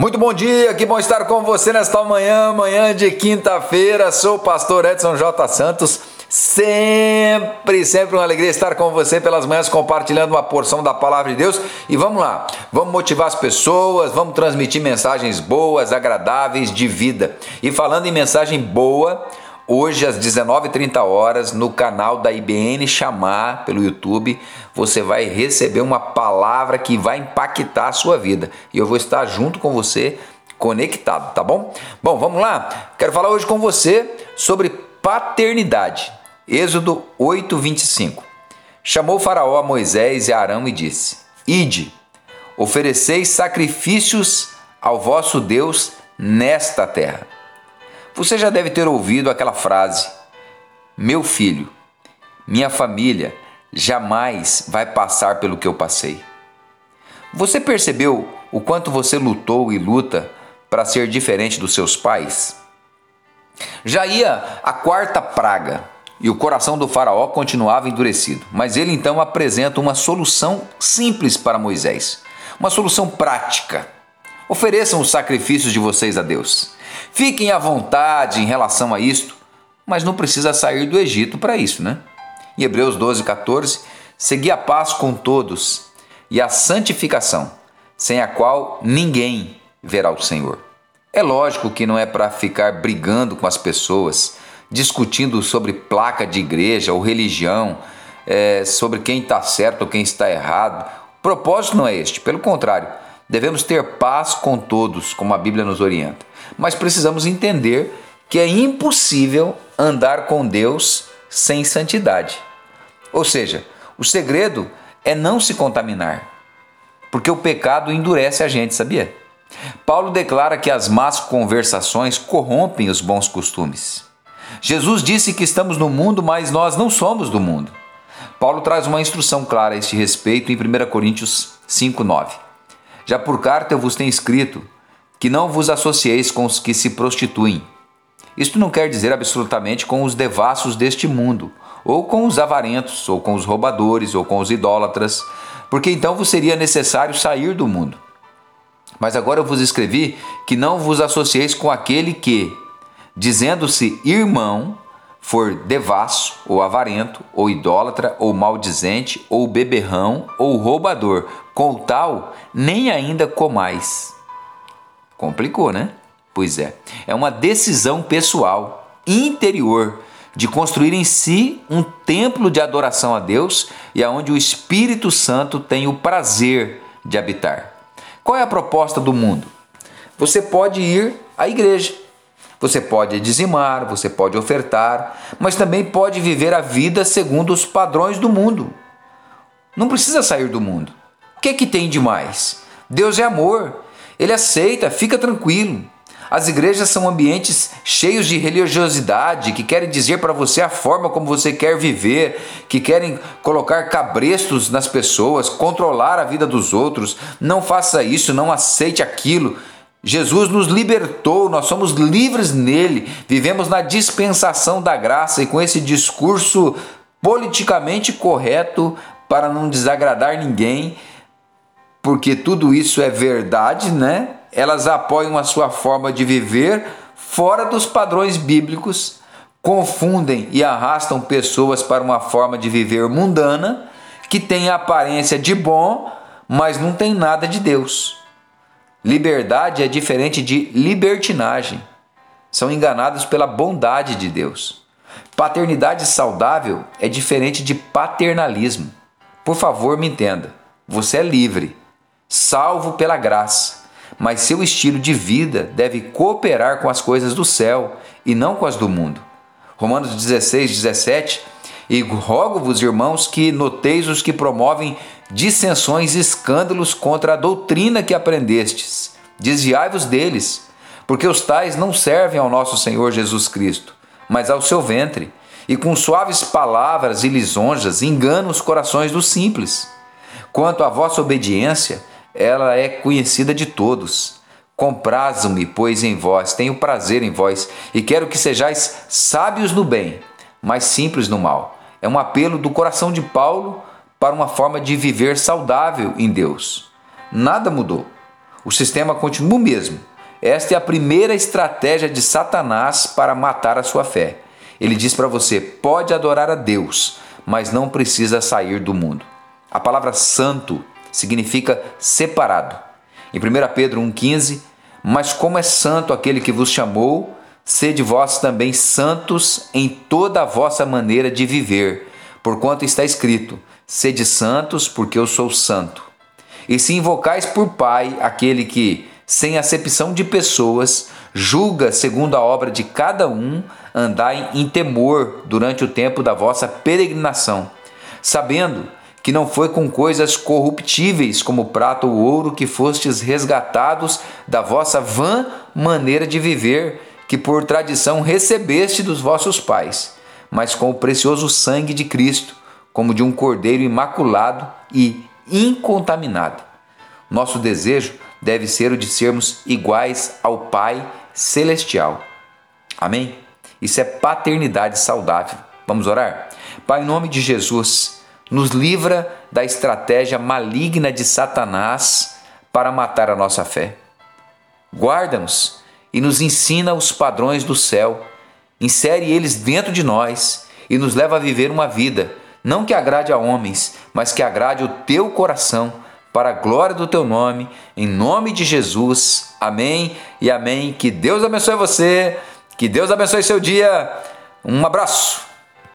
Muito bom dia, que bom estar com você nesta manhã, manhã de quinta-feira. Sou o pastor Edson J. Santos. Sempre, sempre uma alegria estar com você pelas manhãs compartilhando uma porção da palavra de Deus. E vamos lá, vamos motivar as pessoas, vamos transmitir mensagens boas, agradáveis de vida. E falando em mensagem boa, Hoje às 19h30 horas no canal da IBN Chamar pelo YouTube, você vai receber uma palavra que vai impactar a sua vida. E eu vou estar junto com você, conectado, tá bom? Bom, vamos lá. Quero falar hoje com você sobre paternidade. Êxodo 8:25. Chamou Faraó a Moisés e a Arão e disse: Ide, ofereceis sacrifícios ao vosso Deus nesta terra. Você já deve ter ouvido aquela frase: Meu filho, minha família jamais vai passar pelo que eu passei. Você percebeu o quanto você lutou e luta para ser diferente dos seus pais? Já ia a quarta praga e o coração do Faraó continuava endurecido, mas ele então apresenta uma solução simples para Moisés, uma solução prática. Ofereçam os sacrifícios de vocês a Deus. Fiquem à vontade em relação a isto, mas não precisa sair do Egito para isso, né? Em Hebreus 12, 14, segui a paz com todos e a santificação, sem a qual ninguém verá o Senhor. É lógico que não é para ficar brigando com as pessoas, discutindo sobre placa de igreja ou religião, é, sobre quem está certo ou quem está errado. O propósito não é este, pelo contrário, devemos ter paz com todos, como a Bíblia nos orienta mas precisamos entender que é impossível andar com Deus sem santidade. Ou seja, o segredo é não se contaminar, porque o pecado endurece a gente, sabia? Paulo declara que as más conversações corrompem os bons costumes. Jesus disse que estamos no mundo, mas nós não somos do mundo. Paulo traz uma instrução clara a este respeito em 1 Coríntios 5,9. Já por carta eu vos tenho escrito que não vos associeis com os que se prostituem. Isto não quer dizer absolutamente com os devassos deste mundo, ou com os avarentos, ou com os roubadores, ou com os idólatras, porque então vos seria necessário sair do mundo. Mas agora eu vos escrevi que não vos associeis com aquele que, dizendo-se irmão, for devasso, ou avarento, ou idólatra, ou maldizente, ou beberrão, ou roubador, com tal, nem ainda comais Complicou, né? Pois é. É uma decisão pessoal, interior, de construir em si um templo de adoração a Deus e aonde o Espírito Santo tem o prazer de habitar. Qual é a proposta do mundo? Você pode ir à igreja, você pode dizimar, você pode ofertar, mas também pode viver a vida segundo os padrões do mundo. Não precisa sair do mundo. O que é que tem de mais? Deus é amor ele aceita, fica tranquilo. As igrejas são ambientes cheios de religiosidade que querem dizer para você a forma como você quer viver, que querem colocar cabrestos nas pessoas, controlar a vida dos outros. Não faça isso, não aceite aquilo. Jesus nos libertou, nós somos livres nele, vivemos na dispensação da graça e com esse discurso politicamente correto para não desagradar ninguém porque tudo isso é verdade, né? Elas apoiam a sua forma de viver fora dos padrões bíblicos, confundem e arrastam pessoas para uma forma de viver mundana que tem a aparência de bom, mas não tem nada de Deus. Liberdade é diferente de libertinagem. São enganados pela bondade de Deus. Paternidade saudável é diferente de paternalismo. Por favor, me entenda. Você é livre salvo pela graça, mas seu estilo de vida deve cooperar com as coisas do céu e não com as do mundo. Romanos 16, 17. E rogo-vos, irmãos, que noteis os que promovem dissensões e escândalos contra a doutrina que aprendestes. Desviai-vos deles, porque os tais não servem ao nosso Senhor Jesus Cristo, mas ao seu ventre, e com suaves palavras e lisonjas enganam os corações dos simples. Quanto à vossa obediência, ela é conhecida de todos. Comprazo-me, pois, em vós, tenho prazer em vós, e quero que sejais sábios no bem, mas simples no mal. É um apelo do coração de Paulo para uma forma de viver saudável em Deus. Nada mudou. o sistema continua o mesmo. Esta é a primeira estratégia de Satanás para matar a sua fé. Ele diz para você: pode adorar a Deus, mas não precisa sair do mundo. A palavra santo significa separado. Em 1 Pedro 1,15, mas como é santo aquele que vos chamou, sede vós também santos em toda a vossa maneira de viver, porquanto está escrito: sede santos, porque eu sou santo. E se invocais por Pai aquele que, sem acepção de pessoas, julga segundo a obra de cada um, andai em temor durante o tempo da vossa peregrinação, sabendo que não foi com coisas corruptíveis como prata ou ouro que fostes resgatados da vossa vã maneira de viver, que por tradição recebeste dos vossos pais, mas com o precioso sangue de Cristo, como de um cordeiro imaculado e incontaminado. Nosso desejo deve ser o de sermos iguais ao Pai celestial. Amém? Isso é paternidade saudável. Vamos orar? Pai, em nome de Jesus, nos livra da estratégia maligna de Satanás para matar a nossa fé. Guarda-nos e nos ensina os padrões do céu. Insere eles dentro de nós e nos leva a viver uma vida, não que agrade a homens, mas que agrade o teu coração para a glória do teu nome, em nome de Jesus. Amém e amém. Que Deus abençoe você, que Deus abençoe seu dia. Um abraço.